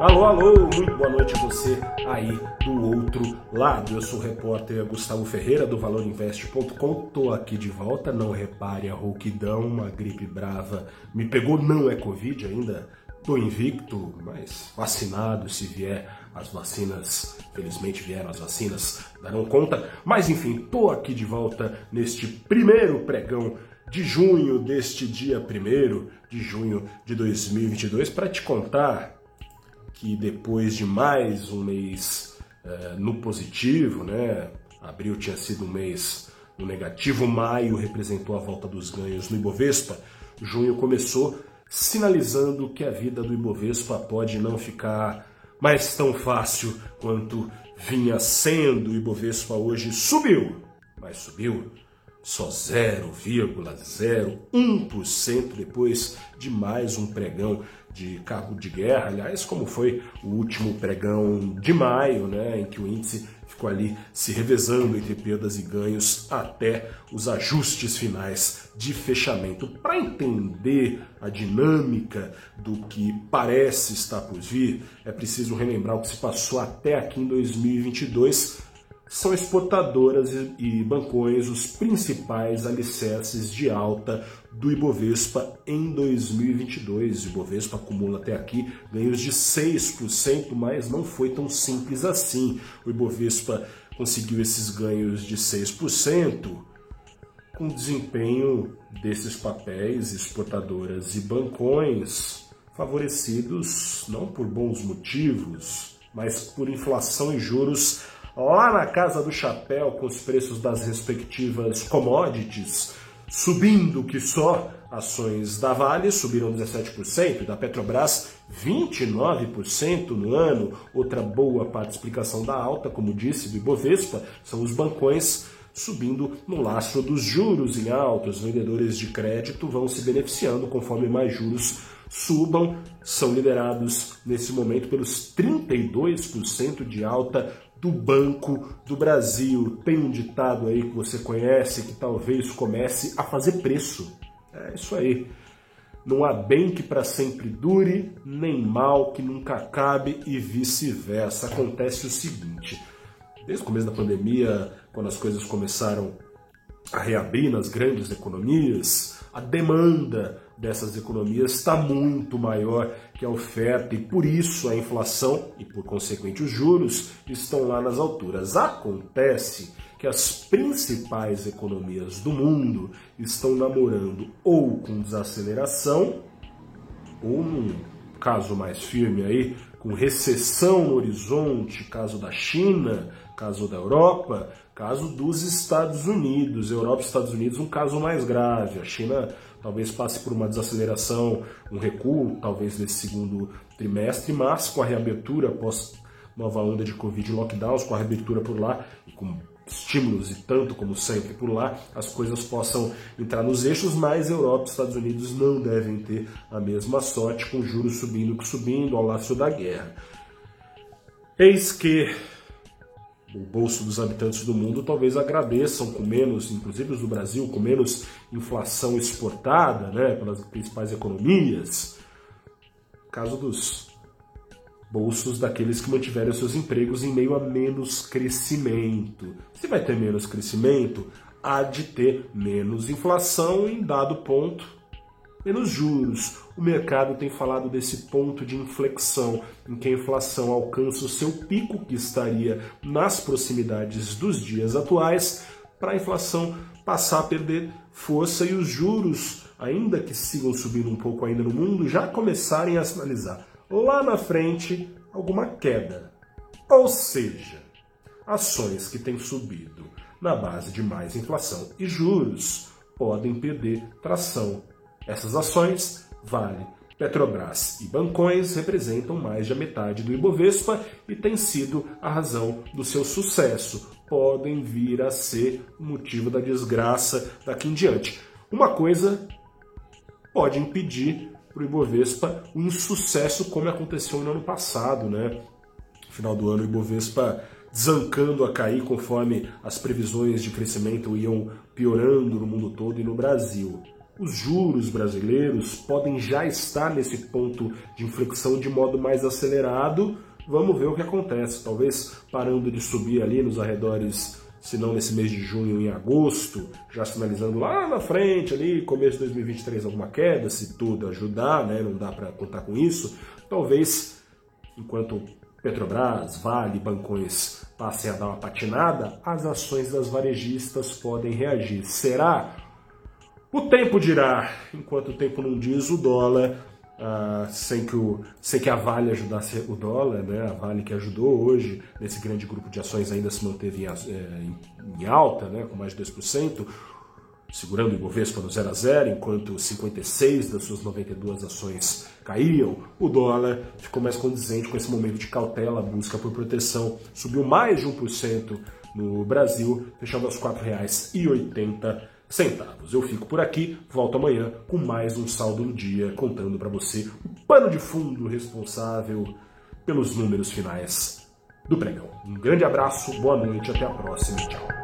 Alô, alô, muito boa noite a você aí do outro lado. Eu sou o repórter Gustavo Ferreira do ValorInvest.com. Tô aqui de volta, não repare a rouquidão, uma gripe brava me pegou, não é Covid ainda. Tô invicto, mas vacinado se vier as vacinas, felizmente vieram as vacinas, darão conta. Mas enfim, tô aqui de volta neste primeiro pregão de junho deste dia 1 de junho de 2022 para te contar que depois de mais um mês uh, no positivo, né? Abril tinha sido um mês no negativo, maio representou a volta dos ganhos no Ibovespa, junho começou sinalizando que a vida do Ibovespa pode não ficar mais tão fácil quanto vinha sendo. O Ibovespa hoje subiu, mas subiu só 0,01% depois de mais um pregão de carro de guerra, aliás, como foi o último pregão de maio, né, em que o índice ficou ali se revezando entre perdas e ganhos até os ajustes finais de fechamento. Para entender a dinâmica do que parece estar por vir, é preciso relembrar o que se passou até aqui em 2022 são exportadoras e bancões os principais alicerces de alta do Ibovespa em 2022. O Ibovespa acumula até aqui ganhos de 6%, mas não foi tão simples assim. O Ibovespa conseguiu esses ganhos de 6% com desempenho desses papéis, exportadoras e bancões, favorecidos não por bons motivos, mas por inflação e juros lá na casa do chapéu com os preços das respectivas commodities subindo que só ações da Vale subiram 17% e da Petrobras 29% no ano. Outra boa parte explicação da alta, como disse do Ibovespa, são os bancões subindo no lastro dos juros em alta. Os vendedores de crédito vão se beneficiando conforme mais juros subam, são liderados nesse momento pelos 32% de alta do Banco do Brasil. Tem um ditado aí que você conhece que talvez comece a fazer preço. É isso aí. Não há bem que para sempre dure, nem mal que nunca acabe e vice-versa. Acontece o seguinte: desde o começo da pandemia, quando as coisas começaram a reabrir nas grandes economias, a demanda dessas economias está muito maior que a oferta e por isso a inflação e por consequente os juros estão lá nas alturas. Acontece que as principais economias do mundo estão namorando ou com desaceleração ou num caso mais firme aí com recessão no horizonte, caso da China, caso da Europa, caso dos Estados Unidos. Europa e Estados Unidos um caso mais grave. A China talvez passe por uma desaceleração, um recuo, talvez nesse segundo trimestre, mas com a reabertura após nova onda de Covid e lockdowns, com a reabertura por lá e com estímulos e tanto como sempre por lá, as coisas possam entrar nos eixos, mas Europa e Estados Unidos não devem ter a mesma sorte, com juros subindo que subindo ao laço da guerra. Eis que o bolso dos habitantes do mundo talvez agradeçam com menos, inclusive os do Brasil, com menos inflação exportada né, pelas principais economias. Caso dos bolsos daqueles que mantiveram seus empregos em meio a menos crescimento. Se vai ter menos crescimento, há de ter menos inflação em dado ponto menos juros. O mercado tem falado desse ponto de inflexão em que a inflação alcança o seu pico, que estaria nas proximidades dos dias atuais, para a inflação passar a perder força e os juros, ainda que sigam subindo um pouco ainda no mundo, já começarem a sinalizar lá na frente alguma queda. Ou seja, ações que têm subido na base de mais inflação e juros podem perder tração essas ações, Vale, Petrobras e bancões representam mais da metade do Ibovespa e tem sido a razão do seu sucesso. Podem vir a ser o motivo da desgraça daqui em diante. Uma coisa pode impedir para o Ibovespa um insucesso como aconteceu no ano passado, né? No final do ano, o Ibovespa desancando a cair conforme as previsões de crescimento iam piorando no mundo todo e no Brasil os juros brasileiros podem já estar nesse ponto de inflexão de modo mais acelerado. Vamos ver o que acontece. Talvez parando de subir ali nos arredores, se não nesse mês de junho, em agosto, já sinalizando lá na frente, ali, começo de 2023, alguma queda, se tudo ajudar, né? Não dá para contar com isso. Talvez, enquanto Petrobras, Vale, Bancões passem a dar uma patinada, as ações das varejistas podem reagir. Será? O tempo dirá. Enquanto o tempo não diz, o dólar, ah, sem, que o, sem que a Vale ajudasse o dólar, né? a Vale que ajudou hoje, nesse grande grupo de ações ainda se manteve em, eh, em alta, né? com mais de 2%, segurando o Ibovespa no 0 a 0, enquanto 56 das suas 92 ações caíam, o dólar ficou mais condizente com esse momento de cautela, busca por proteção, subiu mais de 1% no Brasil, fechando aos R$ 4,80. Eu fico por aqui, volto amanhã com mais um saldo no dia, contando para você o pano de fundo responsável pelos números finais do pregão. Um grande abraço, boa noite, até a próxima, tchau.